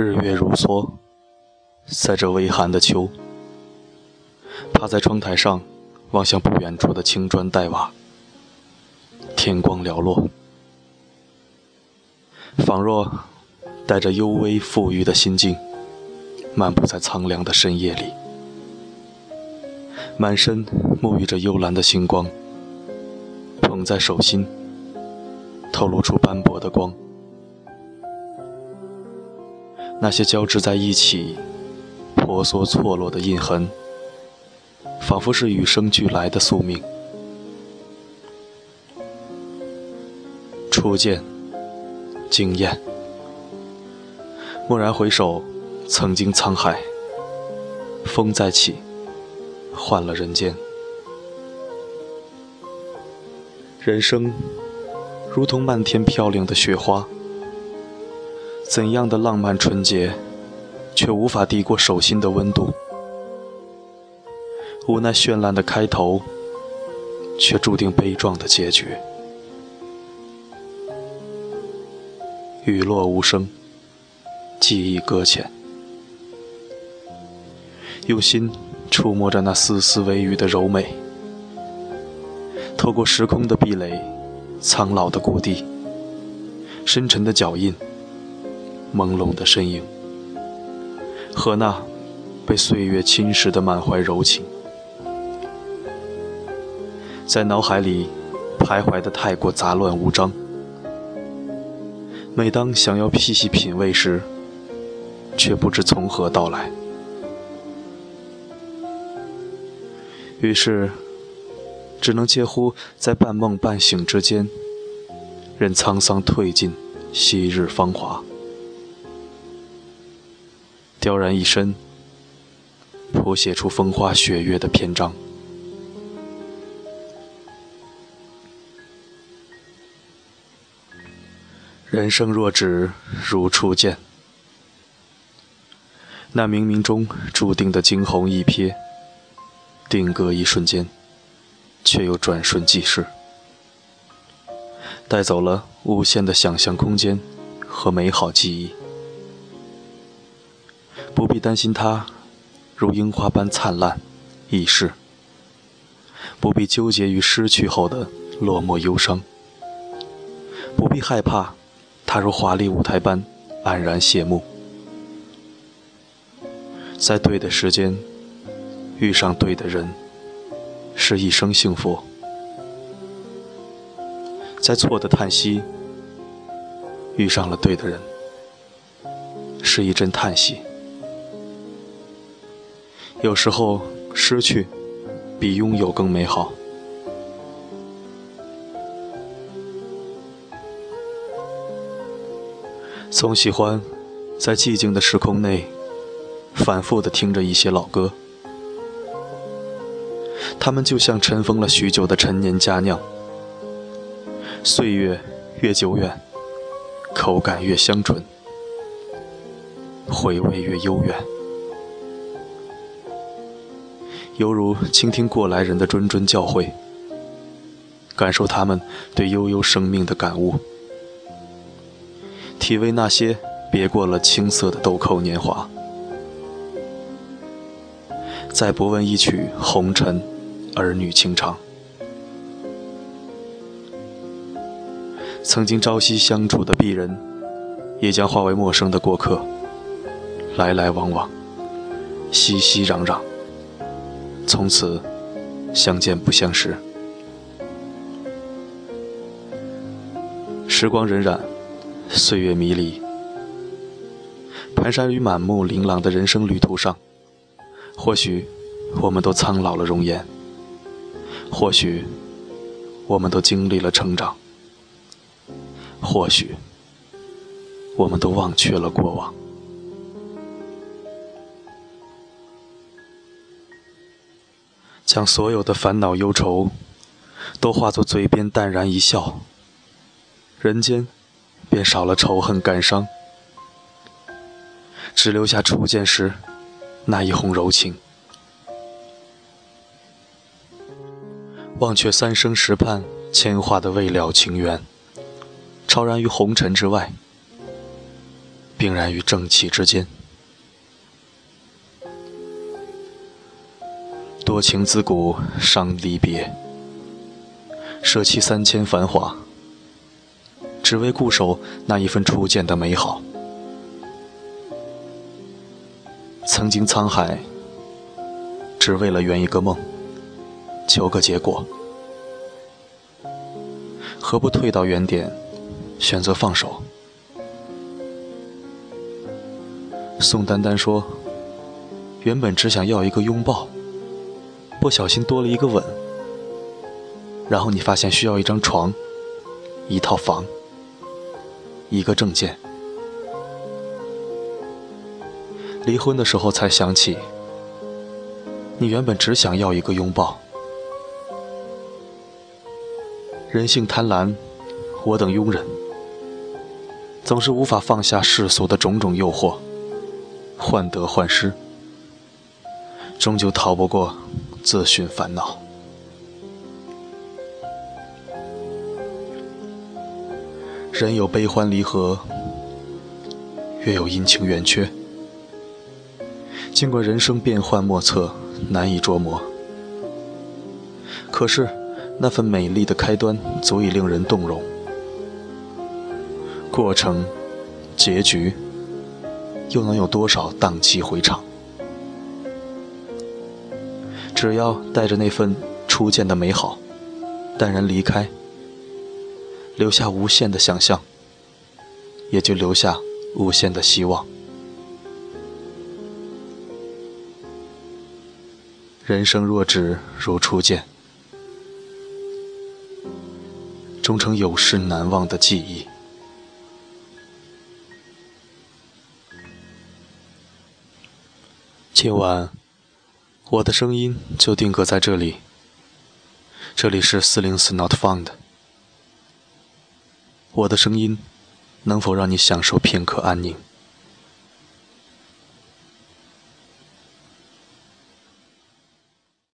日月如梭，在这微寒的秋，趴在窗台上望向不远处的青砖黛瓦，天光寥落，仿若带着幽微馥郁的心境，漫步在苍凉的深夜里，满身沐浴着幽蓝的星光，捧在手心，透露出斑驳的光。那些交织在一起、婆娑错落的印痕，仿佛是与生俱来的宿命。初见，惊艳。蓦然回首，曾经沧海，风再起，换了人间。人生，如同漫天飘零的雪花。怎样的浪漫纯洁，却无法抵过手心的温度。无奈绚烂的开头，却注定悲壮的结局。雨落无声，记忆搁浅。用心触摸着那丝丝微雨的柔美，透过时空的壁垒，苍老的谷地，深沉的脚印。朦胧的身影，和那被岁月侵蚀的满怀柔情，在脑海里徘徊的太过杂乱无章。每当想要细细品味时，却不知从何到来。于是，只能介乎在半梦半醒之间，任沧桑褪尽昔日芳华。雕然一身，谱写出风花雪月的篇章。人生若只如初见，那冥冥中注定的惊鸿一瞥，定格一瞬间，却又转瞬即逝，带走了无限的想象空间和美好记忆。不必担心它如樱花般灿烂易逝，不必纠结于失去后的落寞忧伤，不必害怕它如华丽舞台般黯然谢幕。在对的时间遇上对的人，是一生幸福；在错的叹息遇上了对的人，是一阵叹息。有时候，失去比拥有更美好。总喜欢在寂静的时空内反复的听着一些老歌，它们就像尘封了许久的陈年佳酿，岁月越久远，口感越香醇，回味越悠远。犹如倾听过来人的谆谆教诲，感受他们对悠悠生命的感悟，体味那些别过了青涩的豆蔻年华。再不问一曲红尘，儿女情长。曾经朝夕相处的鄙人，也将化为陌生的过客，来来往往，熙熙攘攘。从此，相见不相识。时光荏苒，岁月迷离，蹒跚于满目琳琅的人生旅途上，或许我们都苍老了容颜，或许我们都经历了成长，或许我们都忘却了过往。将所有的烦恼忧愁，都化作嘴边淡然一笑，人间便少了仇恨感伤，只留下初见时那一泓柔情。忘却三生石畔牵画的未了情缘，超然于红尘之外，并然于正气之间。多情自古伤离别，舍弃三千繁华，只为固守那一份初见的美好。曾经沧海，只为了圆一个梦，求个结果，何不退到原点，选择放手？宋丹丹说：“原本只想要一个拥抱。”不小心多了一个吻，然后你发现需要一张床、一套房、一个证件。离婚的时候才想起，你原本只想要一个拥抱。人性贪婪，我等庸人，总是无法放下世俗的种种诱惑，患得患失，终究逃不过。自寻烦恼。人有悲欢离合，月有阴晴圆缺。尽管人生变幻莫测，难以捉摸，可是那份美丽的开端足以令人动容。过程、结局，又能有多少荡气回肠？只要带着那份初见的美好，淡然离开，留下无限的想象，也就留下无限的希望。人生若只如初见，终成有世难忘的记忆。今晚。我的声音就定格在这里。这里是四零四 Not Found。我的声音能否让你享受片刻安宁？